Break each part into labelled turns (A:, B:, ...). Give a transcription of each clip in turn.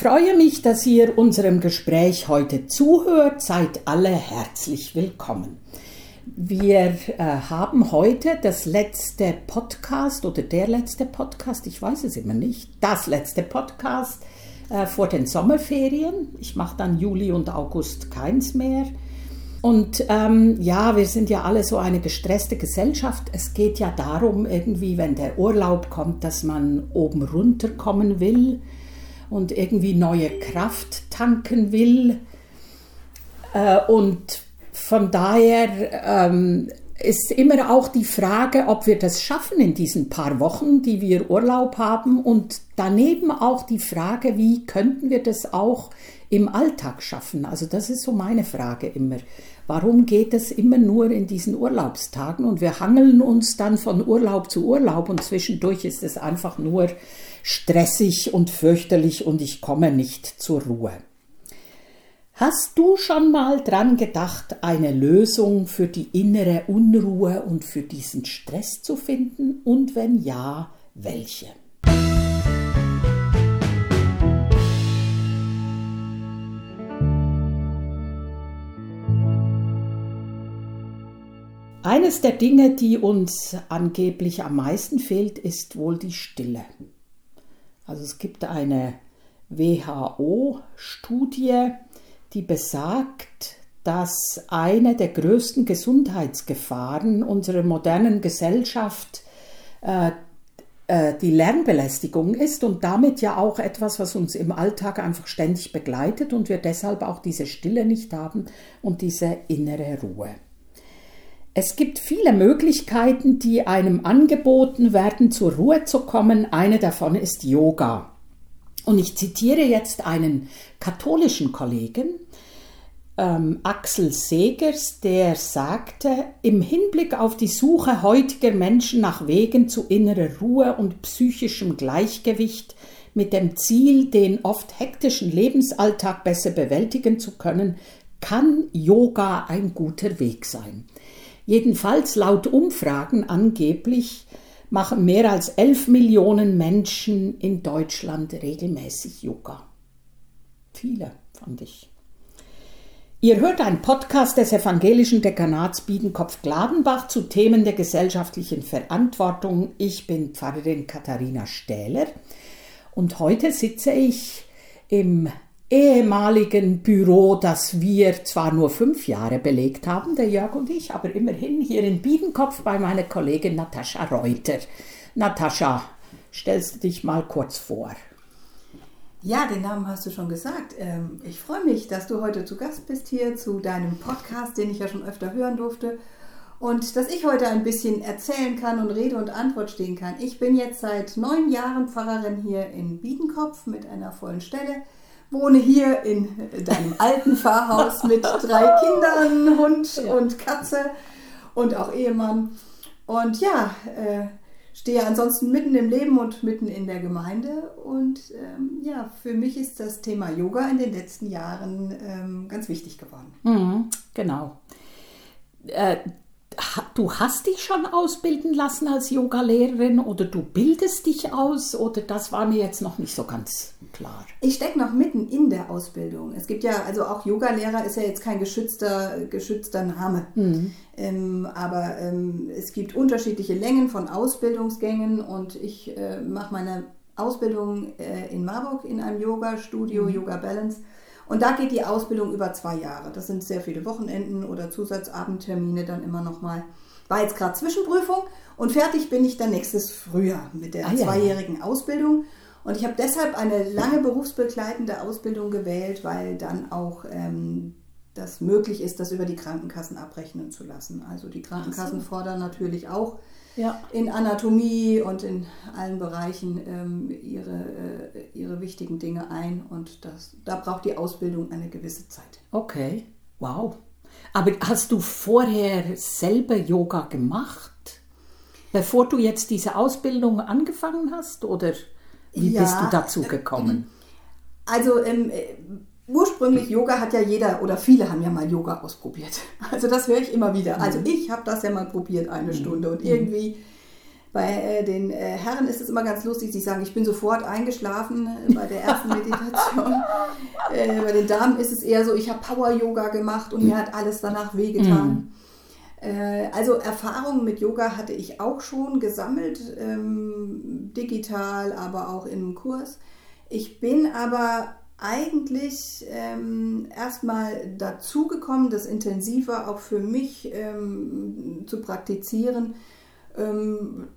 A: freue mich, dass ihr unserem Gespräch heute zuhört. Seid alle herzlich willkommen. Wir äh, haben heute das letzte Podcast oder der letzte Podcast, ich weiß es immer nicht, das letzte Podcast äh, vor den Sommerferien. Ich mache dann Juli und August keins mehr. Und ähm, ja, wir sind ja alle so eine gestresste Gesellschaft. Es geht ja darum, irgendwie, wenn der Urlaub kommt, dass man oben runterkommen will und irgendwie neue Kraft tanken will. Äh, und von daher ähm, ist immer auch die Frage, ob wir das schaffen in diesen paar Wochen, die wir Urlaub haben. Und daneben auch die Frage, wie könnten wir das auch im Alltag schaffen? Also das ist so meine Frage immer. Warum geht es immer nur in diesen Urlaubstagen und wir hangeln uns dann von Urlaub zu Urlaub und zwischendurch ist es einfach nur stressig und fürchterlich und ich komme nicht zur Ruhe. Hast du schon mal dran gedacht, eine Lösung für die innere Unruhe und für diesen Stress zu finden? Und wenn ja, welche? Eines der Dinge, die uns angeblich am meisten fehlt, ist wohl die Stille. Also es gibt eine WHO-Studie, die besagt, dass eine der größten Gesundheitsgefahren unserer modernen Gesellschaft äh, äh, die Lärmbelästigung ist und damit ja auch etwas, was uns im Alltag einfach ständig begleitet und wir deshalb auch diese Stille nicht haben und diese innere Ruhe. Es gibt viele Möglichkeiten, die einem angeboten werden, zur Ruhe zu kommen. Eine davon ist Yoga. Und ich zitiere jetzt einen katholischen Kollegen, ähm, Axel Segers, der sagte, im Hinblick auf die Suche heutiger Menschen nach Wegen zu innerer Ruhe und psychischem Gleichgewicht mit dem Ziel, den oft hektischen Lebensalltag besser bewältigen zu können, kann Yoga ein guter Weg sein. Jedenfalls laut Umfragen angeblich machen mehr als 11 Millionen Menschen in Deutschland regelmäßig Yoga. Viele, fand ich. Ihr hört einen Podcast des evangelischen Dekanats Biedenkopf-Gladenbach zu Themen der gesellschaftlichen Verantwortung. Ich bin Pfarrerin Katharina Stähler und heute sitze ich im ehemaligen Büro, das wir zwar nur fünf Jahre belegt haben, der Jörg und ich, aber immerhin hier in Biedenkopf bei meiner Kollegin Natascha Reuter. Natascha, stellst du dich mal kurz vor?
B: Ja, den Namen hast du schon gesagt. Ähm, ich freue mich, dass du heute zu Gast bist hier zu deinem Podcast, den ich ja schon öfter hören durfte. Und dass ich heute ein bisschen erzählen kann und Rede und Antwort stehen kann. Ich bin jetzt seit neun Jahren Pfarrerin hier in Biedenkopf mit einer vollen Stelle wohne hier in deinem alten Pfarrhaus mit drei Kindern, Hund ja. und Katze und auch Ehemann. Und ja, äh, stehe ansonsten mitten im Leben und mitten in der Gemeinde. Und ähm, ja, für mich ist das Thema Yoga in den letzten Jahren ähm, ganz wichtig geworden.
A: Mhm, genau. Äh, du hast dich schon ausbilden lassen als Yogalehrerin oder du bildest dich aus oder das war mir jetzt noch nicht so ganz klar.
B: Ich stecke noch mitten in der Ausbildung. Es gibt ja, also auch Yogalehrer ist ja jetzt kein geschützter, geschützter Name. Mhm. Ähm, aber ähm, es gibt unterschiedliche Längen von Ausbildungsgängen und ich äh, mache meine Ausbildung äh, in Marburg in einem Yoga-Studio, mhm. Yoga Balance. Und da geht die Ausbildung über zwei Jahre. Das sind sehr viele Wochenenden oder Zusatzabendtermine dann immer nochmal. War jetzt gerade Zwischenprüfung und fertig bin ich dann nächstes Frühjahr mit der ah, zweijährigen ja. Ausbildung. Und ich habe deshalb eine lange berufsbegleitende Ausbildung gewählt, weil dann auch ähm, das möglich ist, das über die Krankenkassen abrechnen zu lassen. Also die Krankenkassen so. fordern natürlich auch ja. in Anatomie und in allen Bereichen ähm, ihre, äh, ihre wichtigen Dinge ein. Und das, da braucht die Ausbildung eine gewisse Zeit.
A: Okay, wow. Aber hast du vorher selber Yoga gemacht, bevor du jetzt diese Ausbildung angefangen hast? Oder wie ja, bist du dazu gekommen?
B: Also ähm, ursprünglich Yoga hat ja jeder oder viele haben ja mal Yoga ausprobiert. Also das höre ich immer wieder. Also mhm. ich habe das ja mal probiert eine mhm. Stunde und mhm. irgendwie bei äh, den äh, Herren ist es immer ganz lustig, sie sagen, ich bin sofort eingeschlafen bei der ersten Meditation. äh, bei den Damen ist es eher so, ich habe Power-Yoga gemacht und mir hat alles danach wehgetan. Äh, also Erfahrungen mit Yoga hatte ich auch schon gesammelt, ähm, digital, aber auch im Kurs. Ich bin aber eigentlich ähm, erstmal dazugekommen, das intensiver auch für mich ähm, zu praktizieren, ähm,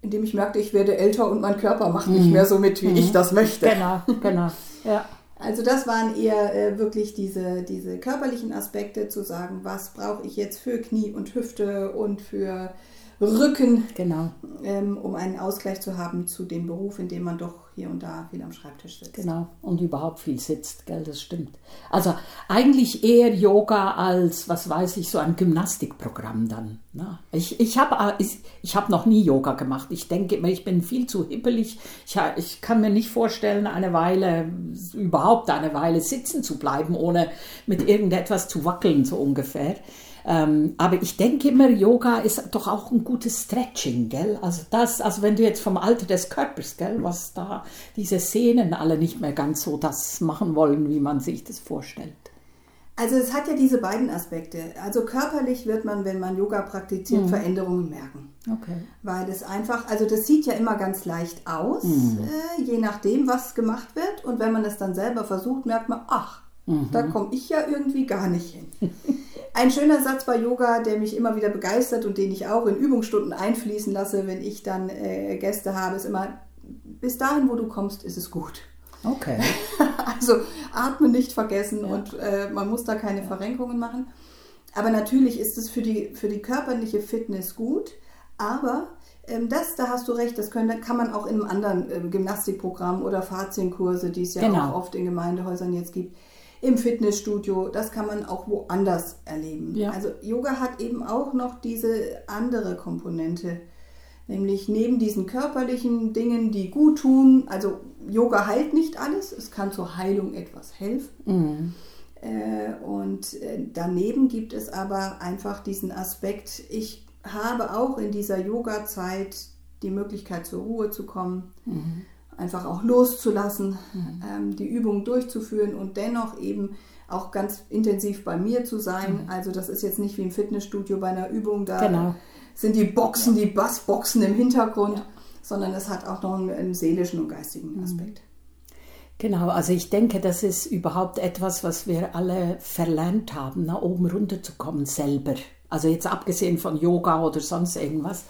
B: indem ich merkte, ich werde älter und mein Körper macht nicht mhm. mehr so mit, wie mhm. ich das möchte.
A: Genau, genau. Ja.
B: Also das waren eher äh, wirklich diese, diese körperlichen Aspekte, zu sagen, was brauche ich jetzt für Knie und Hüfte und für Rücken,
A: genau.
B: ähm, um einen Ausgleich zu haben zu dem Beruf, in dem man doch hier und da viel am Schreibtisch sitzt.
A: Genau, und überhaupt viel sitzt, gell, das stimmt. Also eigentlich eher Yoga als, was weiß ich, so ein Gymnastikprogramm dann. Ne? Ich, ich habe ich, ich hab noch nie Yoga gemacht. Ich denke immer, ich bin viel zu hippelig. Ich, ich kann mir nicht vorstellen, eine Weile, überhaupt eine Weile sitzen zu bleiben, ohne mit irgendetwas zu wackeln, so ungefähr. Ähm, aber ich denke immer, Yoga ist doch auch ein gutes Stretching, gell? Also das, also wenn du jetzt vom Alter des Körpers, gell, was da diese Sehnen alle nicht mehr ganz so das machen wollen, wie man sich das vorstellt.
B: Also es hat ja diese beiden Aspekte. Also körperlich wird man, wenn man Yoga praktiziert, mhm. Veränderungen merken.
A: Okay.
B: Weil es einfach, also das sieht ja immer ganz leicht aus, mhm. äh, je nachdem, was gemacht wird. Und wenn man es dann selber versucht, merkt man, ach, mhm. da komme ich ja irgendwie gar nicht hin. Ein schöner Satz bei Yoga, der mich immer wieder begeistert und den ich auch in Übungsstunden einfließen lasse, wenn ich dann äh, Gäste habe, ist immer, bis dahin, wo du kommst, ist es gut.
A: Okay.
B: also atmen nicht vergessen ja. und äh, man muss da keine ja. Verrenkungen machen. Aber natürlich ist es für die, für die körperliche Fitness gut, aber ähm, das, da hast du recht, das können, kann man auch in einem anderen äh, Gymnastikprogramm oder Fazienkurse, die es ja genau. auch oft in Gemeindehäusern jetzt gibt, im Fitnessstudio, das kann man auch woanders erleben. Ja. Also Yoga hat eben auch noch diese andere Komponente, nämlich neben diesen körperlichen Dingen, die gut tun, also Yoga heilt nicht alles, es kann zur Heilung etwas helfen. Mhm. Äh, und äh, daneben gibt es aber einfach diesen Aspekt, ich habe auch in dieser Yoga-Zeit die Möglichkeit zur Ruhe zu kommen. Mhm einfach auch loszulassen, mhm. ähm, die Übung durchzuführen und dennoch eben auch ganz intensiv bei mir zu sein. Mhm. Also das ist jetzt nicht wie im Fitnessstudio bei einer Übung, da genau. sind die Boxen, ja. die Bassboxen im Hintergrund, ja. sondern es hat auch noch einen, einen seelischen und geistigen mhm. Aspekt.
A: Genau, also ich denke, das ist überhaupt etwas, was wir alle verlernt haben, nach oben runterzukommen selber. Also jetzt abgesehen von Yoga oder sonst irgendwas.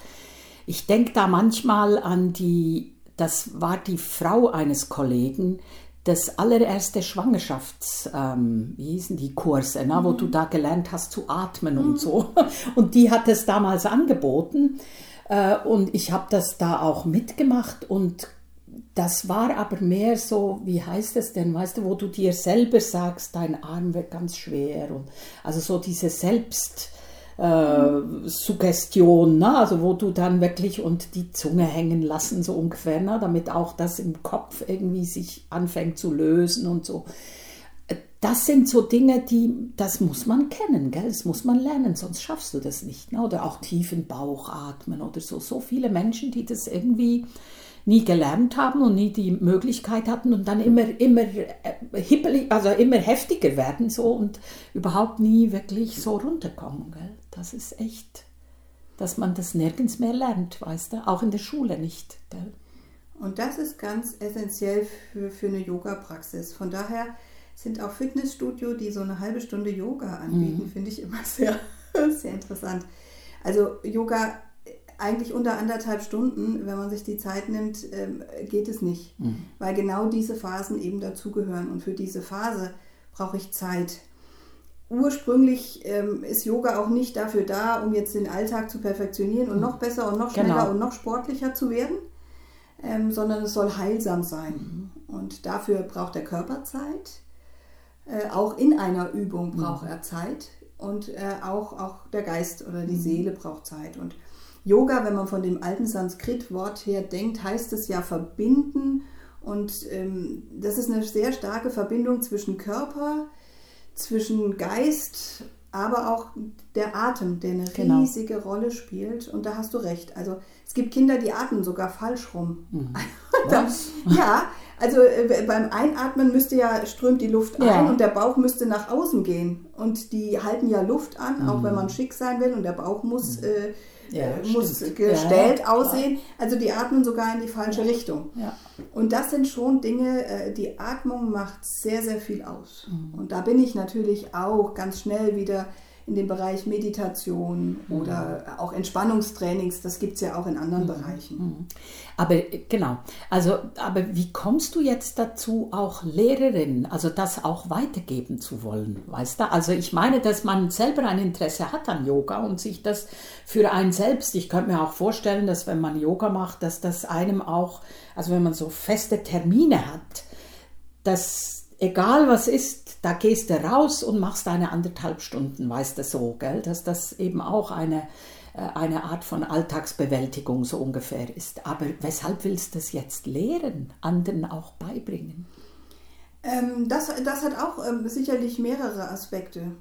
A: Ich denke da manchmal an die das war die Frau eines Kollegen, das allererste Schwangerschafts, ähm, wie hießen die Kurse, ne, mhm. wo du da gelernt hast zu atmen mhm. und so. Und die hat es damals angeboten äh, und ich habe das da auch mitgemacht und das war aber mehr so, wie heißt es denn, weißt du, wo du dir selber sagst, dein Arm wird ganz schwer und also so diese Selbst äh, Suggestion, ne? also wo du dann wirklich und die Zunge hängen lassen, so ungefähr, ne? damit auch das im Kopf irgendwie sich anfängt zu lösen und so. Das sind so Dinge, die, das muss man kennen, gell? das muss man lernen, sonst schaffst du das nicht. Ne? Oder auch tiefen Bauch atmen oder so. So viele Menschen, die das irgendwie nie gelernt haben und nie die Möglichkeit hatten und dann immer, immer äh, hippelig, also immer heftiger werden so und überhaupt nie wirklich so runterkommen. Gell? Das ist echt, dass man das nirgends mehr lernt, weißt du, auch in der Schule nicht. Gell?
B: Und das ist ganz essentiell für, für eine Yoga-Praxis. Von daher sind auch Fitnessstudio, die so eine halbe Stunde Yoga anbieten, mhm. finde ich immer sehr, sehr interessant. Also Yoga eigentlich unter anderthalb Stunden, wenn man sich die Zeit nimmt, ähm, geht es nicht, mhm. weil genau diese Phasen eben dazugehören. Und für diese Phase brauche ich Zeit ursprünglich ähm, ist Yoga auch nicht dafür da, um jetzt den Alltag zu perfektionieren und mhm. noch besser und noch schneller genau. und noch sportlicher zu werden, ähm, sondern es soll heilsam sein. Mhm. Und dafür braucht der Körper Zeit. Äh, auch in einer Übung mhm. braucht mhm. er Zeit. Und äh, auch, auch der Geist oder die mhm. Seele braucht Zeit. Und Yoga, wenn man von dem alten Sanskrit-Wort her denkt, heißt es ja verbinden. Und ähm, das ist eine sehr starke Verbindung zwischen Körper, zwischen Geist aber auch der Atem, der eine
A: Genau.
B: riesige Rolle spielt. Und da hast du recht. Also es gibt Kinder, die atmen sogar falsch rum. Da-
A: Was?
B: ja, also äh, beim Einatmen müsste ja, strömt die Luft
A: Ja.
B: ein und der Bauch müsste nach außen gehen. Und die halten ja Luft an, auch wenn man schick sein will und der Bauch muss, äh,
A: Ja,
B: äh, muss gestellt
A: Ja,
B: aussehen. Also die atmen sogar in die falsche Richtung. Und das sind schon Dinge, äh, die Atmung macht sehr, sehr viel aus.
A: Mhm.
B: Und da bin ich natürlich auch ganz schnell wieder in dem Bereich Meditation
A: Mhm.
B: oder auch Entspannungstrainings. Das gibt es ja auch in anderen Bereichen.
A: Aber äh, genau, also aber wie kommst du jetzt dazu, auch Lehrerin, also das auch weitergeben zu wollen, weißt du? Also ich meine, dass man selber ein Interesse hat an Yoga und sich das für einen selbst, ich könnte mir auch vorstellen, dass wenn man Yoga macht, dass das einem auch, also wenn man so feste Termine hat, dass egal was ist, da gehst du raus und machst deine anderthalb Stunden, weißt du so, gell? Dass das eben auch eine, äh, eine Art von Alltagsbewältigung so ungefähr ist. Aber weshalb willst du das jetzt lehren, anderen auch beibringen?
B: Ähm, das, das hat auch ähm, sicherlich mehrere Aspekte.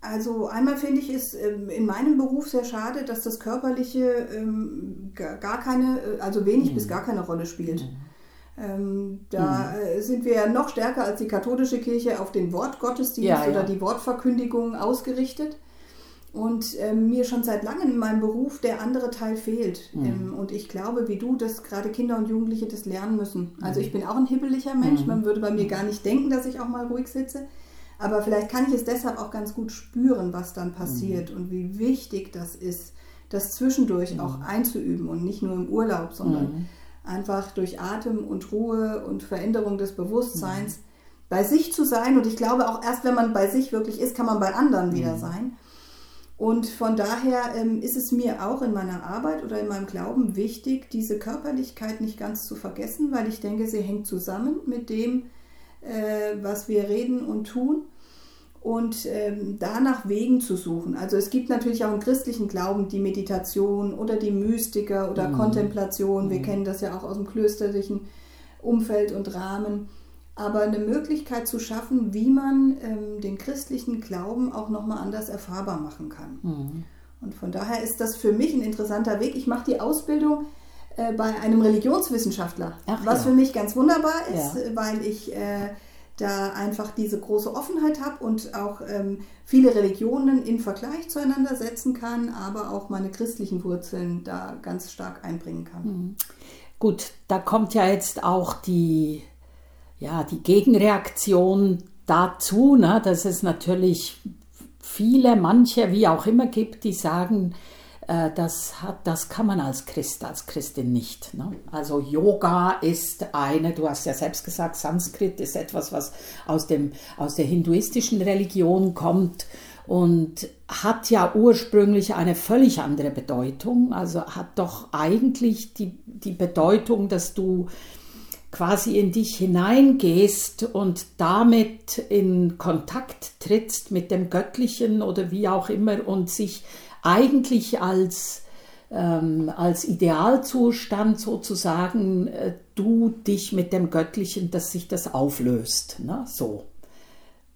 B: Also einmal finde ich es ähm, in meinem Beruf sehr schade, dass das Körperliche ähm, gar keine, äh, also wenig bis gar keine Rolle spielt. Ähm, da äh, sind wir ja noch stärker als die katholische Kirche auf den Wortgottesdienst
A: Ja, ja.
B: oder die Wortverkündigung ausgerichtet. Und ähm, mir schon seit langem in meinem Beruf der andere Teil fehlt. Ähm, und ich glaube, wie du, dass gerade Kinder und Jugendliche das lernen müssen. Also ich bin auch ein hibbeliger Mensch. Man würde bei mir gar nicht denken, dass ich auch mal ruhig sitze. Aber vielleicht kann ich es deshalb auch ganz gut spüren, was dann passiert und wie wichtig das ist, das zwischendurch auch einzuüben und nicht nur im Urlaub, sondern einfach durch Atem und Ruhe und Veränderung des Bewusstseins bei sich zu sein. Und ich glaube auch erst, wenn man bei sich wirklich ist, kann man bei anderen wieder sein. Und von daher ähm, ist es mir auch in meiner Arbeit oder in meinem Glauben wichtig, diese Körperlichkeit nicht ganz zu vergessen, weil ich denke, sie hängt zusammen mit dem, äh, was wir reden und tun und ähm, danach Wegen zu suchen. Also es gibt natürlich auch im christlichen Glauben die Meditation oder die Mystiker oder Kontemplation. Wir kennen das ja auch aus dem klösterlichen Umfeld und Rahmen. Aber eine Möglichkeit zu schaffen, wie man ähm, den christlichen Glauben auch nochmal anders erfahrbar machen kann. Und von daher ist das für mich ein interessanter Weg. Ich mache die Ausbildung äh, bei einem Religionswissenschaftler,
A: Ach
B: was
A: ja.
B: für mich ganz wunderbar ist,
A: Ja.
B: weil ich äh, da einfach diese große Offenheit habe und auch ähm, viele Religionen in Vergleich zueinander setzen kann, aber auch meine christlichen Wurzeln da ganz stark einbringen kann.
A: Gut, da kommt ja jetzt auch die, ja, die Gegenreaktion dazu, ne, dass es natürlich viele, manche, wie auch immer gibt, die sagen, das, hat, das kann man als Christ, als Christin nicht. Ne? Also Yoga ist eine, du hast ja selbst gesagt, Sanskrit ist etwas, was aus, dem, aus der hinduistischen Religion kommt und hat ja ursprünglich eine völlig andere Bedeutung. Also hat doch eigentlich die, die Bedeutung, dass du quasi in dich hineingehst und damit in Kontakt trittst mit dem Göttlichen oder wie auch immer und sich eigentlich als, ähm, als Idealzustand sozusagen äh, du dich mit dem Göttlichen, dass sich das auflöst. Ne? So.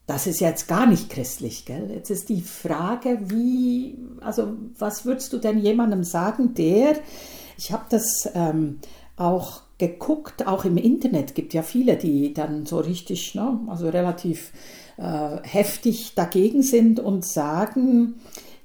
A: Das ist jetzt gar nicht christlich, gell? Jetzt ist die Frage, wie, also was würdest du denn jemandem sagen, der, ich habe das ähm, auch geguckt, auch im Internet gibt ja viele, die dann so richtig, ne, also relativ äh, heftig dagegen sind und sagen,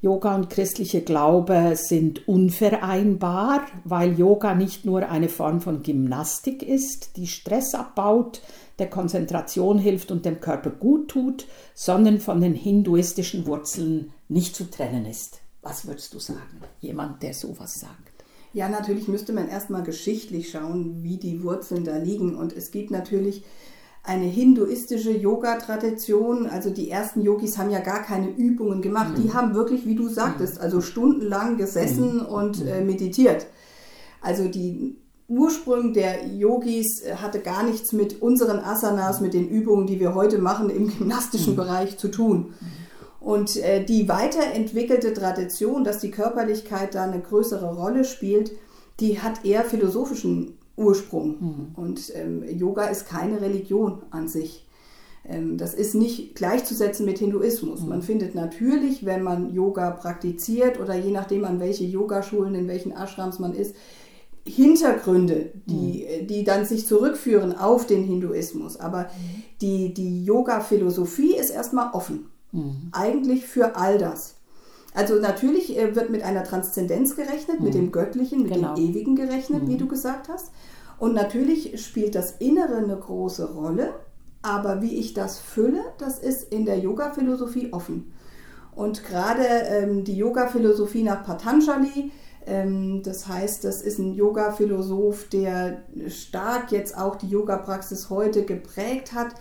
A: Yoga und christliche Glaube sind unvereinbar, weil Yoga nicht nur eine Form von Gymnastik ist, die Stress abbaut, der Konzentration hilft und dem Körper gut tut, sondern von den hinduistischen Wurzeln nicht zu trennen ist. Was würdest du sagen? Jemand, der sowas sagt.
B: Ja, natürlich müsste man erstmal geschichtlich schauen, wie die Wurzeln da liegen. Und es gibt natürlich eine hinduistische Yoga-Tradition. Also die ersten Yogis haben ja gar keine Übungen gemacht. Die haben wirklich, wie du sagtest, also stundenlang gesessen und äh, meditiert. Also die Ursprung der Yogis äh, hatte gar nichts mit unseren Asanas, mit den Übungen, die wir heute machen im gymnastischen Bereich zu tun. Und äh, die weiterentwickelte Tradition, dass die Körperlichkeit da eine größere Rolle spielt, die hat eher philosophischen Ursprung. Und ähm, Yoga ist keine Religion an sich. Ähm, das ist nicht gleichzusetzen mit Hinduismus. Man findet natürlich, wenn man Yoga praktiziert oder je nachdem, an welche Yogaschulen, in welchen Ashrams man ist, Hintergründe, die, mhm. die dann sich zurückführen auf den Hinduismus. Aber mhm. die, die Yoga-Philosophie ist erstmal offen. Mhm. Eigentlich für all das. Also natürlich äh, wird mit einer Transzendenz gerechnet, mhm. mit dem Göttlichen, mit genau. dem Ewigen gerechnet, wie mhm. du gesagt hast. Und natürlich spielt das Innere eine große Rolle. Aber wie ich das fülle, das ist in der Yoga-Philosophie offen. Und gerade ähm, die Yoga-Philosophie nach Patanjali, ähm, das heißt, das ist ein Yoga-Philosoph, der stark jetzt auch die Yoga-Praxis heute geprägt hat.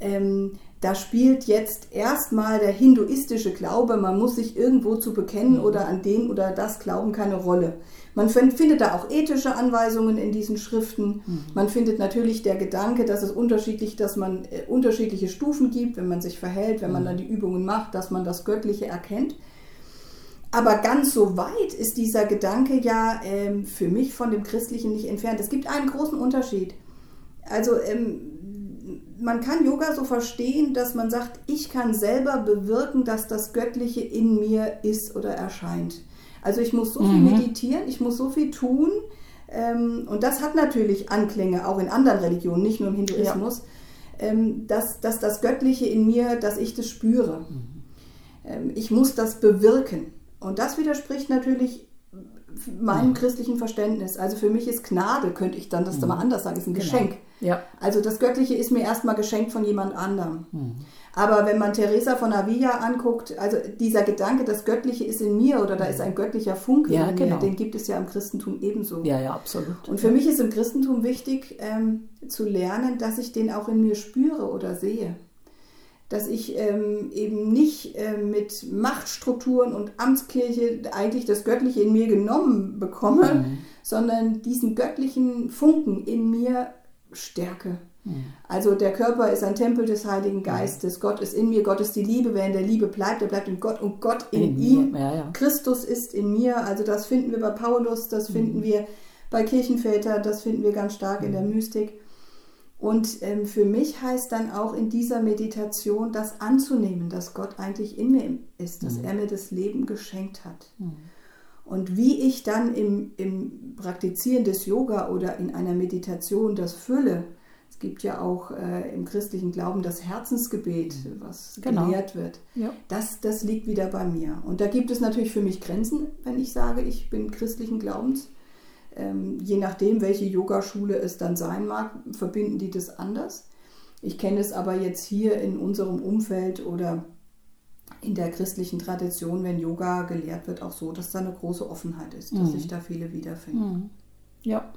B: Ähm, da spielt jetzt erstmal der hinduistische Glaube, man muss sich irgendwo zu bekennen mhm. oder an den oder das Glauben keine Rolle. Man findet da auch ethische Anweisungen in diesen Schriften. Mhm. Man findet natürlich der Gedanke, dass es unterschiedlich, dass man äh, unterschiedliche Stufen gibt, wenn man sich verhält, wenn man mhm. dann die Übungen macht, dass man das Göttliche erkennt. Aber ganz so weit ist dieser Gedanke ja ähm, für mich von dem Christlichen nicht entfernt. Es gibt einen großen Unterschied. Also ähm, man kann Yoga so verstehen, dass man sagt, ich kann selber bewirken, dass das Göttliche in mir ist oder erscheint. Also ich muss so viel mhm. meditieren, ich muss so viel tun. Ähm, und das hat natürlich Anklänge auch in anderen Religionen, nicht nur im Hinduismus, ja. ähm, dass, dass das Göttliche in mir, dass ich das spüre. Mhm. Ähm, ich muss das bewirken. Und das widerspricht natürlich meinem mhm. christlichen Verständnis. Also für mich ist Gnade, könnte ich dann das mhm. mal anders sagen, ist ein genau. Geschenk. Ja. Also das Göttliche ist mir erstmal geschenkt von jemand anderem. Mhm. Aber wenn man Teresa von Avila anguckt, also dieser Gedanke, das Göttliche ist in mir oder da ist ein göttlicher Funke ja, in mir, genau. den gibt es ja im Christentum ebenso.
A: Ja, ja, absolut.
B: Und für mich ist im Christentum wichtig ähm, zu lernen, dass ich den auch in mir spüre oder sehe. Dass ich ähm, eben nicht äh, mit Machtstrukturen und Amtskirche eigentlich das Göttliche in mir genommen bekomme, mhm. sondern diesen göttlichen Funken in mir stärke. Also der Körper ist ein Tempel des Heiligen Geistes. Gott ist in mir, Gott ist die Liebe. Wer in der Liebe bleibt, der bleibt in Gott und Gott in, in ihm. Ja, ja. Christus ist in mir. Also das finden wir bei Paulus, das mhm. finden wir bei Kirchenväter, das finden wir ganz stark mhm. in der mhm. Mystik. Und ähm, für mich heißt dann auch in dieser Meditation das anzunehmen, dass Gott eigentlich in mir ist, dass mhm. er mir das Leben geschenkt hat. Mhm. Und wie ich dann im, im Praktizieren des Yoga oder in einer Meditation das fülle, gibt ja auch äh, im christlichen Glauben das Herzensgebet, mhm. was genau. gelehrt wird. Ja. Das, das liegt wieder bei mir. Und da gibt es natürlich für mich Grenzen, wenn ich sage, ich bin christlichen Glaubens. Ähm, je nachdem, welche Yogaschule es dann sein mag, verbinden die das anders. Ich kenne es aber jetzt hier in unserem Umfeld oder in der christlichen Tradition, wenn Yoga gelehrt wird, auch so, dass da eine große Offenheit ist, dass mhm. sich da viele wiederfinden. Mhm.
A: Ja,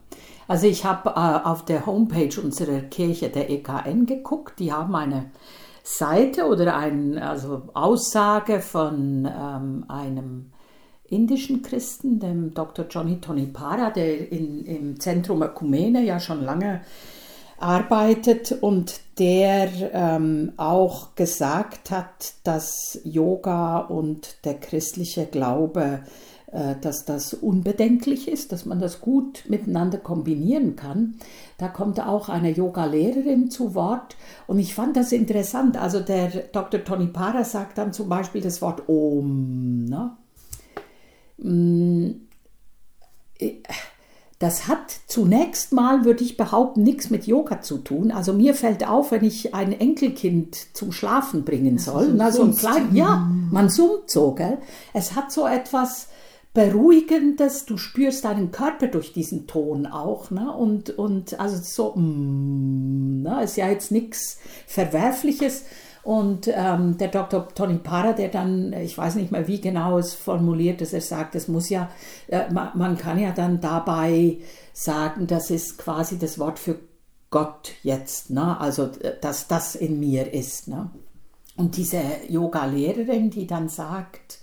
A: also ich habe äh, auf der Homepage unserer Kirche, der EKN, geguckt. Die haben eine Seite oder eine also Aussage von ähm, einem indischen Christen, dem Dr. Johnny Tonipara, der in, im Zentrum Ökumene ja schon lange arbeitet und der ähm, auch gesagt hat, dass Yoga und der christliche Glaube äh, dass das unbedenklich ist, dass man das gut miteinander kombinieren kann. Da kommt auch eine Yoga-Lehrerin zu Wort und ich fand das interessant. Also der Dr. Tony Para sagt dann zum Beispiel das Wort Om. Ne? Mm, das hat zunächst mal, würde ich behaupten, nichts mit Yoga zu tun. Also mir fällt auf, wenn ich ein Enkelkind zum Schlafen bringen soll. Also so ein klein, ja, man summt so, gell? Es hat so etwas Beruhigendes, du spürst deinen Körper durch diesen Ton auch, ne? Und, und also so, mm, ne? ist ja jetzt nichts Verwerfliches. Und ähm, der Dr. Tony Para, der dann, ich weiß nicht mehr, wie genau es formuliert ist, er sagt, es muss ja, äh, man, man kann ja dann dabei sagen, das ist quasi das Wort für Gott jetzt, ne? also dass das in mir ist. Ne? Und diese Yoga-Lehrerin, die dann sagt,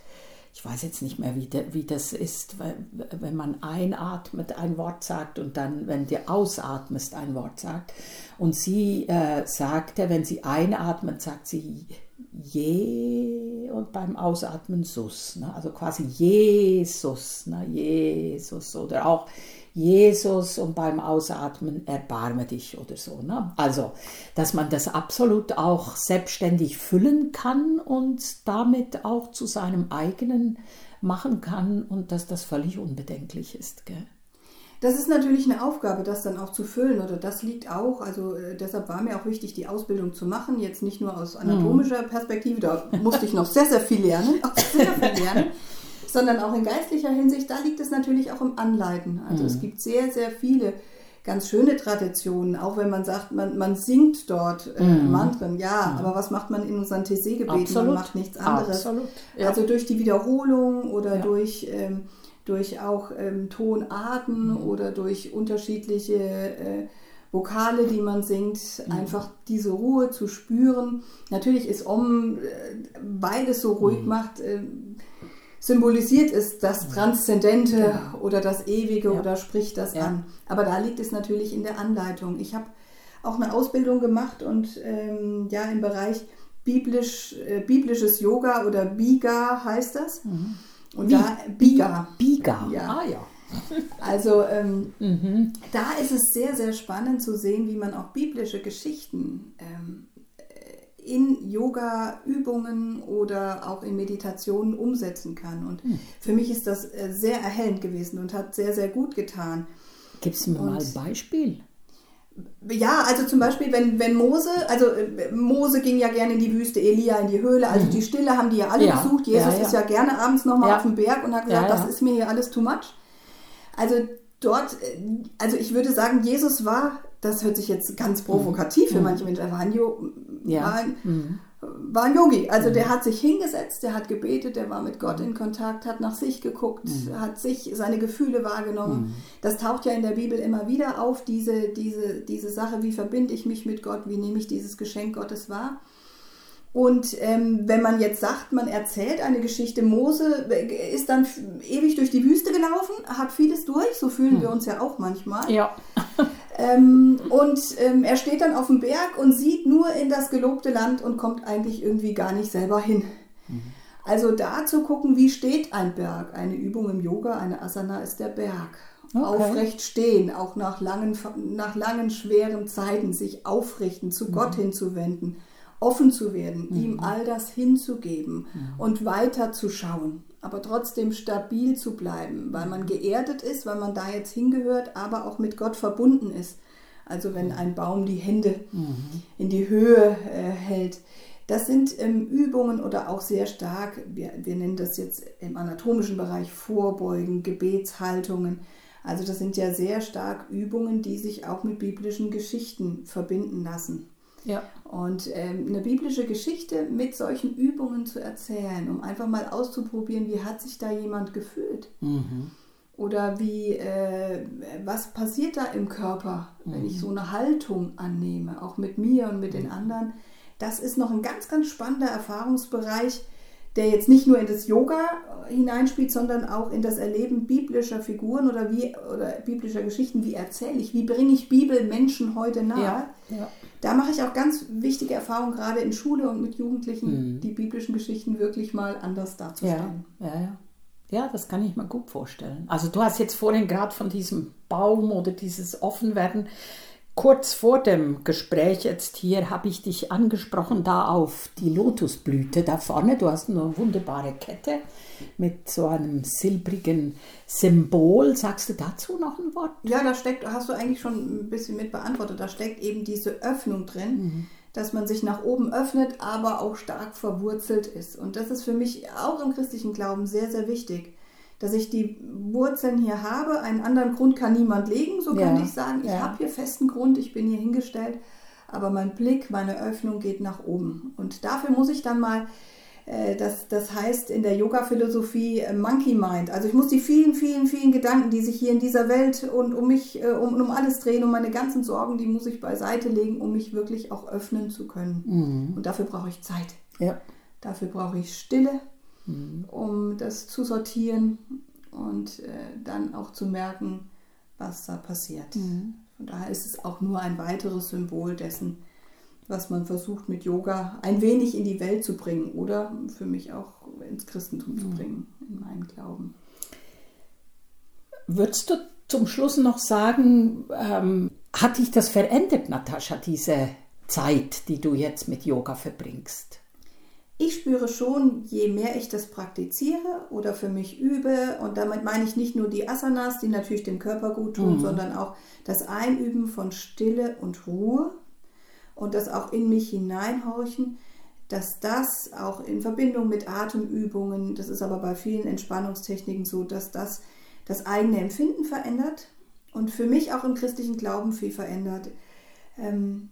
A: ich weiß jetzt nicht mehr, wie, de, wie das ist, wenn man einatmet, ein Wort sagt und dann, wenn du ausatmest, ein Wort sagt. Und sie äh, sagte, wenn sie einatmet, sagt sie je und beim Ausatmen sus. Ne? Also quasi Jesus, ne? Jesus oder auch Jesus und beim Ausatmen erbarme dich oder so. Ne? Also, dass man das absolut auch selbstständig füllen kann und damit auch zu seinem eigenen machen kann und dass das völlig unbedenklich ist. Gell?
B: Das ist natürlich eine Aufgabe, das dann auch zu füllen oder das liegt auch, also äh, deshalb war mir auch wichtig, die Ausbildung zu machen, jetzt nicht nur aus anatomischer Perspektive, da musste ich noch sehr, sehr viel lernen, auch sehr viel lernen, sondern auch in geistlicher Hinsicht, da liegt es natürlich auch im Anleiten. Also mhm. es gibt sehr, sehr viele ganz schöne Traditionen, auch wenn man sagt, man, man singt dort äh, mhm. Mantren, ja, mhm. aber was macht man in unseren TC-Gebeten? Man macht nichts anderes. Absolut. Ja. Also durch die Wiederholung oder ja. durch, ähm, durch auch ähm, Tonarten mhm. oder durch unterschiedliche äh, Vokale, die man singt, mhm. einfach diese Ruhe zu spüren. Natürlich ist Om, äh, weil es so ruhig mhm. macht, äh, symbolisiert ist das Transzendente genau. oder das Ewige ja. oder spricht das ja. an. Aber da liegt es natürlich in der Anleitung. Ich habe auch eine Ausbildung gemacht und ähm, ja im Bereich biblisch, äh, biblisches Yoga oder Biga heißt das. Mhm. Und
A: Wie? da Biga. Biga.
B: Ja. Ah ja. Also ähm, mhm. da ist es sehr, sehr spannend zu sehen, wie man auch biblische Geschichten ähm, in Yoga-Übungen oder auch in Meditationen umsetzen kann. Und hm. für mich ist das äh, sehr erhellend gewesen und hat sehr, sehr gut getan.
A: Gibt es mir mal ein Beispiel?
B: Ja, also zum Beispiel, wenn, wenn Mose, also äh, Mose ging ja gerne in die Wüste, Elia in die Höhle, also mhm. die Stille haben die ja alle ja. besucht. Jesus ja, ja. ist ja gerne abends nochmal auf dem Berg und hat gesagt, das ist mir hier alles too much. Also dort, äh, also ich würde sagen, Jesus war, das hört sich jetzt ganz provokativ mhm. für manche Menschen, er war ein, ja. war, ein, mhm. war ein Yogi. Also mhm. der hat sich hingesetzt, der hat gebetet, der war mit Gott in Kontakt, hat nach sich geguckt, mhm. hat sich seine Gefühle wahrgenommen. Mhm. Das taucht ja in der Bibel immer wieder auf, diese, diese, diese Sache, wie verbinde ich mich mit Gott, wie nehme ich dieses Geschenk Gottes wahr. Und ähm, wenn man jetzt sagt, man erzählt eine Geschichte, Mose ist dann ewig durch die Wüste gelaufen, hat vieles durch, so fühlen hm. wir uns ja auch manchmal.
A: Ja.
B: ähm, und ähm, er steht dann auf dem Berg und sieht nur in das gelobte Land und kommt eigentlich irgendwie gar nicht selber hin. Mhm. Also da zu gucken, wie steht ein Berg. Eine Übung im Yoga, eine Asana ist der Berg. Okay. Aufrecht stehen, auch nach langen, nach langen schweren Zeiten sich aufrichten, zu mhm. Gott hinzuwenden offen zu werden, mhm. ihm all das hinzugeben mhm. und weiterzuschauen, aber trotzdem stabil zu bleiben, weil man geerdet ist, weil man da jetzt hingehört, aber auch mit Gott verbunden ist. Also wenn ein Baum die Hände mhm. in die Höhe äh, hält. Das sind ähm, Übungen oder auch sehr stark, wir, wir nennen das jetzt im anatomischen Bereich Vorbeugen, Gebetshaltungen. Also das sind ja sehr stark Übungen, die sich auch mit biblischen Geschichten verbinden lassen.
A: Ja.
B: Und ähm, eine biblische Geschichte mit solchen Übungen zu erzählen, um einfach mal auszuprobieren, wie hat sich da jemand gefühlt? Mhm. Oder wie, äh, was passiert da im Körper, wenn mhm. ich so eine Haltung annehme, auch mit mir und mit mhm. den anderen? Das ist noch ein ganz, ganz spannender Erfahrungsbereich, der jetzt nicht nur in das Yoga hineinspielt, sondern auch in das Erleben biblischer Figuren oder, wie, oder biblischer Geschichten. Wie erzähle ich, wie bringe ich Bibel Menschen heute nahe? Ja, ja. Da mache ich auch ganz wichtige Erfahrungen, gerade in Schule und mit Jugendlichen, mhm. die biblischen Geschichten wirklich mal anders darzustellen.
A: Ja, ja, ja. Ja, das kann ich mir gut vorstellen. Also du hast jetzt vorhin gerade von diesem Baum oder dieses Offenwerden Kurz vor dem Gespräch jetzt hier habe ich dich angesprochen, da auf die Lotusblüte da vorne. Du hast eine wunderbare Kette mit so einem silbrigen Symbol. Sagst du dazu noch ein Wort?
B: Ja, da steckt, hast du eigentlich schon ein bisschen mit beantwortet, da steckt eben diese Öffnung drin. Mhm dass man sich nach oben öffnet, aber auch stark verwurzelt ist. Und das ist für mich auch im christlichen Glauben sehr, sehr wichtig dass ich die Wurzeln hier habe. Einen anderen Grund kann niemand legen, so ja. könnte ich sagen. Ich ja. habe hier festen Grund, ich bin hier hingestellt, aber mein Blick, meine Öffnung geht nach oben. Und dafür muss ich dann mal, äh, das, das heißt in der Yoga-Philosophie äh, Monkey Mind. Also ich muss die vielen, vielen, vielen Gedanken, die sich hier in dieser Welt und um mich, äh, um, um alles drehen, um meine ganzen Sorgen, die muss ich beiseite legen, um mich wirklich auch öffnen zu können. Mhm. Und dafür brauche ich Zeit.
A: Ja.
B: Dafür brauche ich Stille mhm. um das zu sortieren und äh, dann auch zu merken, was da passiert. Mhm. Von daher ist es auch nur ein weiteres Symbol dessen, was man versucht mit Yoga ein wenig in die Welt zu bringen oder für mich auch ins Christentum mhm. zu bringen, in meinen Glauben.
A: Würdest du zum Schluss noch sagen, ähm, hat dich das verändert, Natascha, diese Zeit, die du jetzt mit Yoga verbringst?
B: Ich spüre schon, je mehr ich das praktiziere oder für mich übe, und damit meine ich nicht nur die Asanas, die natürlich dem Körper gut tun, mhm. sondern auch das Einüben von Stille und Ruhe und das auch in mich hineinhorchen, dass das auch in Verbindung mit Atemübungen, das ist aber bei vielen Entspannungstechniken so, dass das das eigene Empfinden verändert und für mich auch im christlichen Glauben viel verändert. Ähm, äh,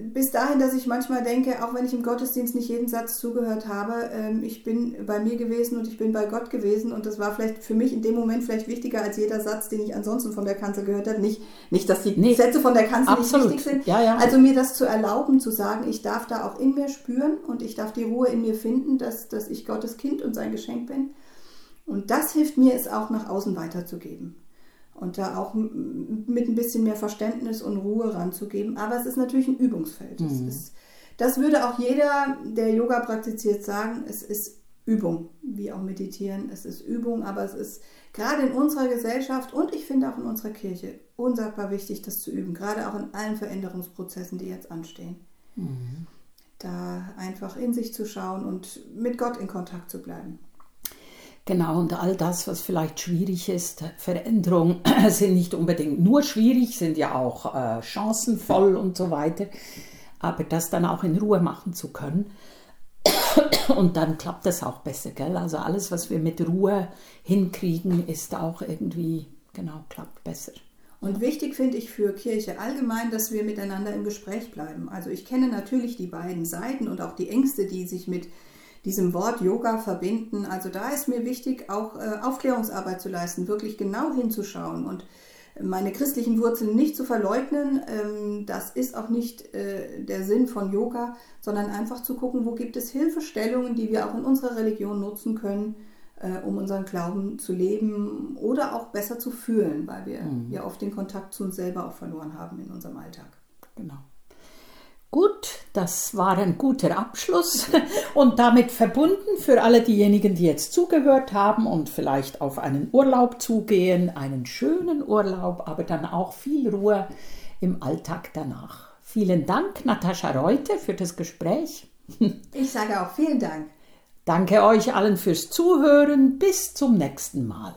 B: bis dahin, dass ich manchmal denke, auch wenn ich im Gottesdienst nicht jeden Satz zugehört habe, ähm, ich bin bei mir gewesen und ich bin bei Gott gewesen und das war vielleicht für mich in dem Moment vielleicht wichtiger als jeder Satz, den ich ansonsten von der Kanzel gehört habe. Nicht, nicht dass die nee, Sätze von der Kanzel absolut. nicht wichtig sind. Ja, ja. Also mir das zu erlauben, zu sagen, ich darf da auch in mir spüren und ich darf die Ruhe in mir finden, dass, dass ich Gottes Kind und sein Geschenk bin. Und das hilft mir, es auch nach außen weiterzugeben und da auch mit ein bisschen mehr Verständnis und Ruhe ranzugeben. Aber es ist natürlich ein Übungsfeld. Mhm. Ist, das würde auch jeder, der Yoga praktiziert, sagen. Es ist Übung, wie auch meditieren. Es ist Übung, aber es ist gerade in unserer Gesellschaft und ich finde auch in unserer Kirche unsagbar wichtig, das zu üben. Gerade auch in allen Veränderungsprozessen, die jetzt anstehen. Mhm. Da einfach in sich zu schauen und mit Gott in Kontakt zu bleiben.
A: Genau, und all das, was vielleicht schwierig ist, Veränderungen sind nicht unbedingt nur schwierig, sind ja auch äh, chancenvoll und so weiter. Aber das dann auch in Ruhe machen zu können. Und dann klappt das auch besser, gell? Also alles, was wir mit Ruhe hinkriegen, ist auch irgendwie, genau, klappt besser.
B: Und wichtig finde ich für Kirche allgemein, dass wir miteinander im Gespräch bleiben. Also ich kenne natürlich die beiden Seiten und auch die Ängste, die sich mit diesem Wort Yoga verbinden. Also da ist mir wichtig, auch äh, Aufklärungsarbeit zu leisten, wirklich genau hinzuschauen und meine christlichen Wurzeln nicht zu verleugnen. Ähm, das ist auch nicht äh, der Sinn von Yoga, sondern einfach zu gucken, wo gibt es Hilfestellungen, die wir auch in unserer Religion nutzen können, äh, um unseren Glauben zu leben oder auch besser zu fühlen, weil wir mhm. ja oft den Kontakt zu uns selber auch verloren haben in unserem Alltag.
A: Genau. Gut, das war ein guter Abschluss und damit verbunden für alle diejenigen, die jetzt zugehört haben und vielleicht auf einen Urlaub zugehen, einen schönen Urlaub, aber dann auch viel Ruhe im Alltag danach. Vielen Dank, Natascha Reuter, für das Gespräch.
B: Ich sage auch vielen Dank.
A: Danke euch allen fürs Zuhören. Bis zum nächsten Mal.